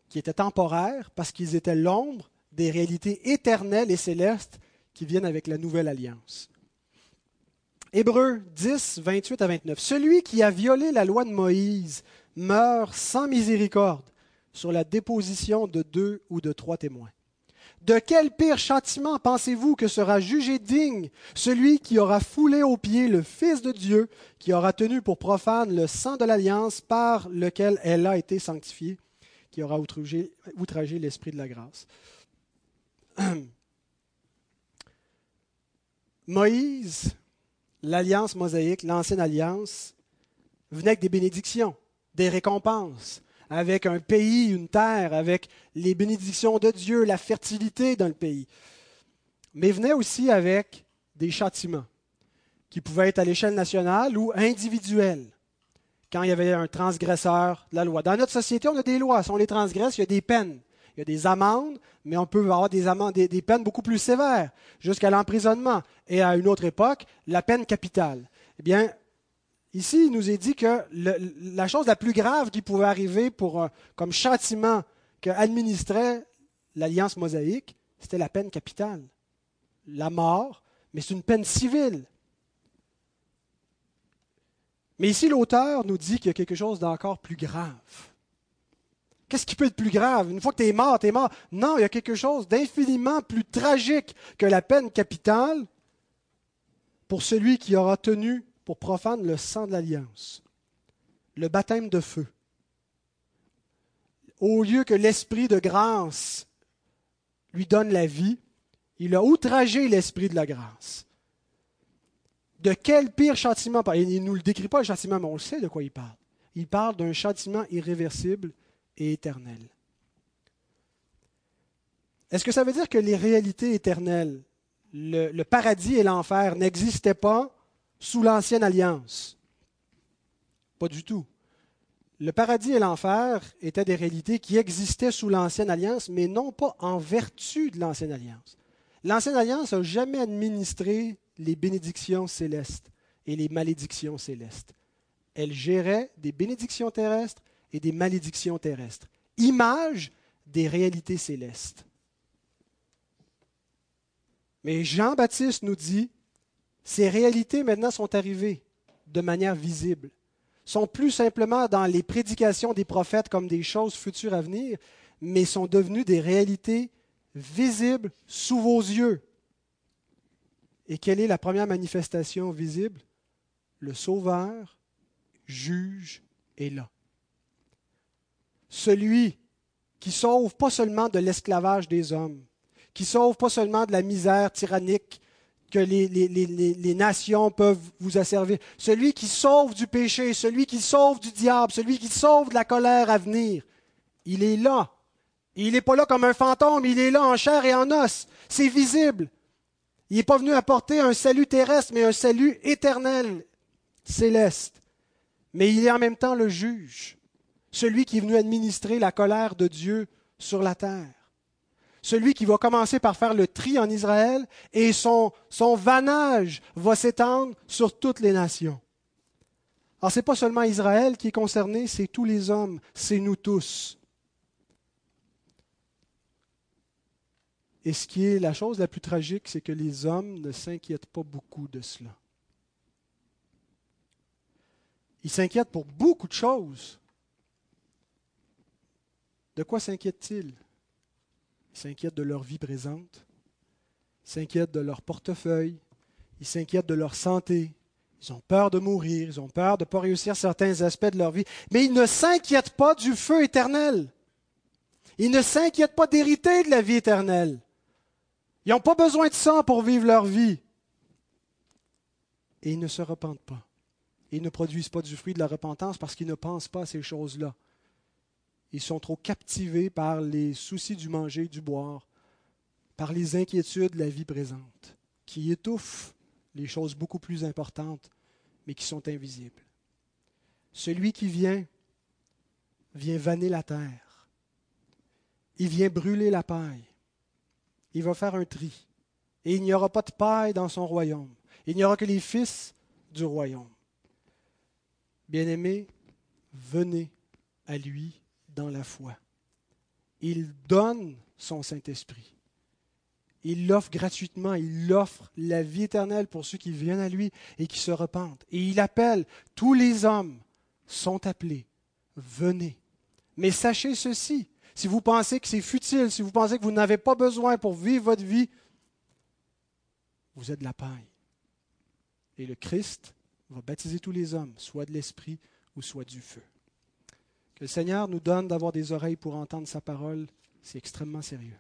qui étaient temporaires parce qu'ils étaient l'ombre des réalités éternelles et célestes qui viennent avec la nouvelle alliance. Hébreux 10, 28 à 29. Celui qui a violé la loi de Moïse meurt sans miséricorde sur la déposition de deux ou de trois témoins. De quel pire châtiment pensez-vous que sera jugé digne celui qui aura foulé aux pieds le Fils de Dieu, qui aura tenu pour profane le sang de l'alliance par lequel elle a été sanctifiée qui aura outragé, l'esprit de la grâce? Moïse, l'alliance mosaïque, l'ancienne alliance, venait avec des bénédictions, des récompenses, avec un pays, une terre, avec les bénédictions de Dieu, la fertilité dans le pays. Mais venait aussi avec des châtiments, qui pouvaient être à l'échelle nationale ou individuelle quand il y avait un transgresseur de la loi. Dans notre société, on a des lois. Si on les transgresse, il y a des peines. Il y a des amendes, mais on peut avoir des, amendes, des, peines beaucoup plus sévères, jusqu'à l'emprisonnement. Et à une autre époque, la peine capitale. Eh bien, ici, il nous est dit que la chose la plus grave qui pouvait arriver pour, comme châtiment qu'administrait l'Alliance mosaïque, c'était la peine capitale. La mort, mais c'est une peine civile. Mais ici, l'auteur nous dit qu'il y a quelque chose d'encore plus grave. Qu'est-ce qui peut être plus grave? Une fois que tu es mort, tu es mort. Non, il y a quelque chose d'infiniment plus tragique que la peine capitale pour celui qui aura tenu pour profane le sang de l'alliance, le baptême de feu. Au lieu que l'esprit de grâce lui donne la vie, il a outragé l'esprit de la grâce. De quel pire châtiment Il ne nous le décrit pas le châtiment, mais on le sait de quoi il parle. Il parle d'un châtiment irréversible et éternel. Est-ce que ça veut dire que les réalités éternelles, le, le paradis et l'enfer n'existaient pas sous l'ancienne alliance Pas du tout. Le paradis et l'enfer étaient des réalités qui existaient sous l'ancienne alliance, mais non pas en vertu de l'ancienne alliance. L'ancienne alliance n'a jamais administré les bénédictions célestes et les malédictions célestes. Elle gérait des bénédictions terrestres et des malédictions terrestres, image des réalités célestes. Mais Jean-Baptiste nous dit, ces réalités maintenant sont arrivées de manière visible, sont plus simplement dans les prédications des prophètes comme des choses futures à venir, mais sont devenues des réalités visibles sous vos yeux. Et quelle est la première manifestation visible? Le Sauveur, juge, est là. Celui qui sauve pas seulement de l'esclavage des hommes, qui sauve pas seulement de la misère tyrannique que les, nations peuvent vous asservir, celui qui sauve du péché, celui qui sauve du diable, celui qui sauve de la colère à venir, il est là. Il n'est pas là comme un fantôme, il est là en chair et en os. C'est visible. Il n'est pas venu apporter un salut terrestre, mais un salut éternel, céleste. Mais il est en même temps le juge, celui qui est venu administrer la colère de Dieu sur la terre. Celui qui va commencer par faire le tri en Israël et son, vanage va s'étendre sur toutes les nations. Alors ce n'est pas seulement Israël qui est concerné, c'est tous les hommes, c'est nous tous. Et ce qui est la chose la plus tragique, c'est que les hommes ne s'inquiètent pas beaucoup de cela. Ils s'inquiètent pour beaucoup de choses. De quoi s'inquiètent-ils? Ils s'inquiètent de leur vie présente, ils s'inquiètent de leur portefeuille, ils s'inquiètent de leur santé, ils ont peur de mourir, ils ont peur de ne pas réussir certains aspects de leur vie, mais ils ne s'inquiètent pas du feu éternel. Ils ne s'inquiètent pas d'hériter de la vie éternelle. Ils n'ont pas besoin de ça pour vivre leur vie. Et ils ne se repentent pas. Ils ne produisent pas du fruit de la repentance parce qu'ils ne pensent pas à ces choses-là. Ils sont trop captivés par les soucis du manger, du boire, par les inquiétudes de la vie présente, qui étouffent les choses beaucoup plus importantes, mais qui sont invisibles. Celui qui vient, vient vanner la terre. Il vient brûler la paille il va faire un tri. Et il n'y aura pas de paille dans son royaume. Il n'y aura que les fils du royaume. Bien-aimés, venez à lui dans la foi. Il donne son Saint-Esprit. Il l'offre gratuitement, il offre la vie éternelle pour ceux qui viennent à lui et qui se repentent. Et il appelle, tous les hommes sont appelés, venez. Mais sachez ceci, si vous pensez que c'est futile, si vous pensez que vous n'avez pas besoin pour vivre votre vie, vous êtes de la paille. Et le Christ va baptiser tous les hommes, soit de l'Esprit ou soit du feu. Que le Seigneur nous donne d'avoir des oreilles pour entendre sa parole, c'est extrêmement sérieux.